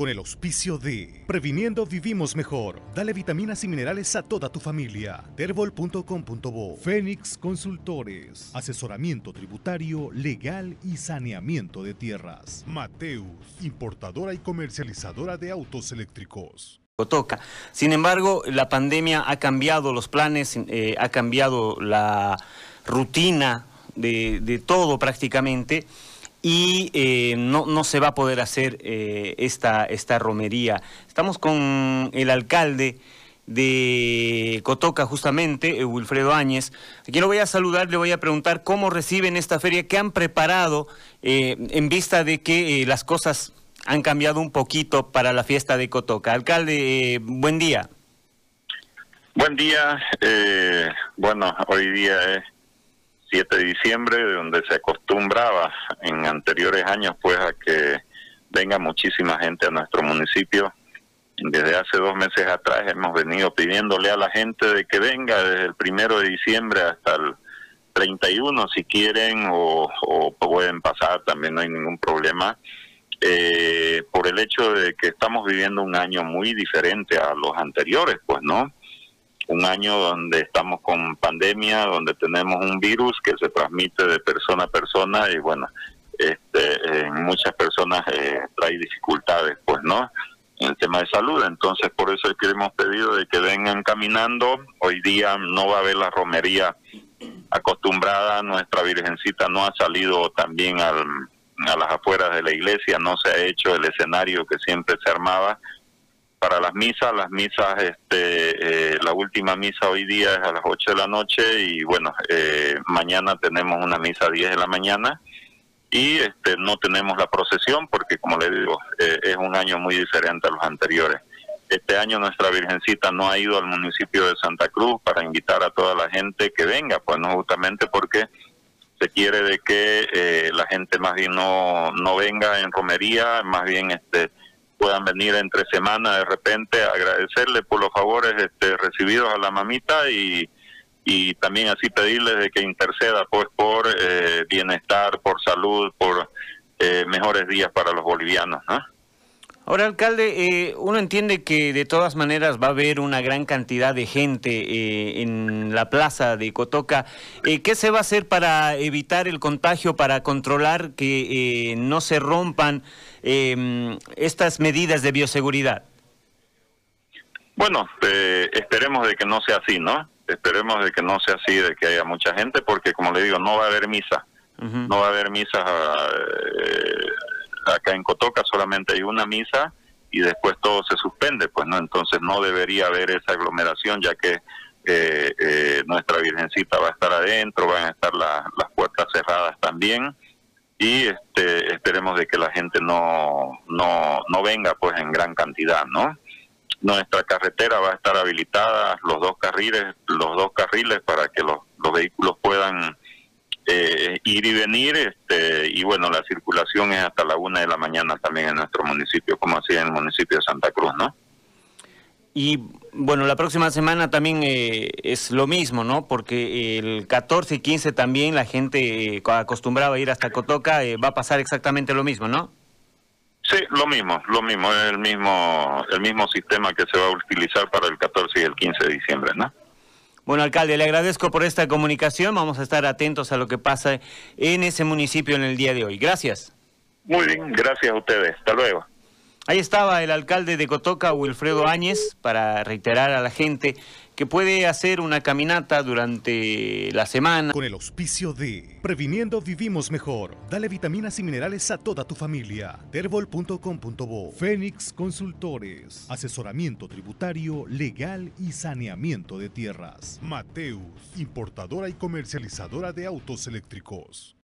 con el auspicio de Previniendo Vivimos Mejor. Dale vitaminas y minerales a toda tu familia. Terbol.com.bo Fénix Consultores. Asesoramiento tributario, legal y saneamiento de tierras. Mateus, importadora y comercializadora de autos eléctricos. Toca. Sin embargo, la pandemia ha cambiado los planes, eh, ha cambiado la rutina de, de todo prácticamente y eh, no, no, se va a poder hacer eh, esta, esta romería. Estamos con el alcalde de Cotoca, justamente, eh, Wilfredo Áñez. Aquí lo voy a saludar, le voy a preguntar cómo reciben esta feria, qué han preparado en vista de que las cosas han cambiado un poquito para la fiesta de Cotoca. Alcalde, buen día. Buen día. bueno, hoy día es 7 de diciembre, de donde se acostumbraba en anteriores años pues a que venga muchísima gente a nuestro municipio. Desde hace dos meses atrás hemos venido pidiéndole a la gente de que venga desde el primero de diciembre hasta el 31 si quieren o, pueden pasar, también no hay ningún problema. Eh, por el hecho de que estamos viviendo un año muy diferente a los anteriores, pues, ¿no? Un año donde estamos con pandemia, donde tenemos un virus que se transmite de persona a persona y bueno, este, en muchas personas eh, trae dificultades, pues, ¿no? En el tema de salud. Entonces, por eso es que hemos pedido de que vengan caminando. Hoy día no va a haber la romería acostumbrada. Nuestra Virgencita no ha salido también al, a las afueras de la iglesia, no se ha hecho el escenario que siempre se armaba para las misas, las misas, este, eh, la última misa hoy día es a las 8 de la noche y bueno, eh, mañana tenemos una misa a 10 de la mañana y este, no tenemos la procesión porque como le digo, eh, es un año muy diferente a los anteriores. Este año nuestra Virgencita no ha ido al municipio de Santa Cruz para invitar a toda la gente que venga, pues no justamente porque se quiere de que la gente más bien no, no venga en romería, más bien este puedan venir entre semana de repente agradecerle por los favores este, recibidos a la mamita y, y también así pedirles de que interceda pues por eh, bienestar, por salud, por eh, mejores días para los bolivianos. Ahora, alcalde, eh, uno entiende que de todas maneras va a haber una gran cantidad de gente en la plaza de Cotoca. ¿Qué se va a hacer para evitar el contagio, para controlar que no se rompan eh, estas medidas de bioseguridad? Bueno, eh, esperemos de que no sea así, ¿no? Esperemos de que no sea así, de que haya mucha gente, porque como le digo, no va a haber misa. No va a haber misa eh, acá en Cotoca, solamente hay una misa y después todo se suspende, pues no, entonces no debería haber esa aglomeración, ya que eh, nuestra Virgencita va a estar adentro, van a estar las puertas cerradas también y este, esperemos de que la gente no, no, no venga pues en gran cantidad, ¿no? Nuestra carretera va a estar habilitada, los dos carriles, los dos carriles para que los, los vehículos puedan eh, ir y venir, este, y bueno, la circulación es hasta la una de la mañana también en nuestro municipio, como así en el municipio de Santa Cruz, ¿no? Y bueno, la próxima semana también eh, es lo mismo, ¿no? Porque el 14 y 15 también la gente eh, acostumbraba a ir hasta Cotoca, eh, va a pasar exactamente lo mismo, ¿no? Sí, lo mismo, lo mismo, es el mismo, el mismo sistema que se va a utilizar para el 14 y el 15 de diciembre, ¿no? Bueno, alcalde, le agradezco por esta comunicación. Vamos a estar atentos a lo que pasa en ese municipio en el día de hoy. Gracias. Muy bien, gracias a ustedes. Hasta luego. Ahí estaba el alcalde de Cotoca, Wilfredo Áñez, para reiterar a la gente que puede hacer una caminata durante la semana. Con el auspicio de Previniendo Vivimos Mejor. Dale vitaminas y minerales a toda tu familia. Terbol.com.bo Fénix Consultores. Asesoramiento tributario, legal y saneamiento de tierras. Mateus, importadora y comercializadora de autos eléctricos.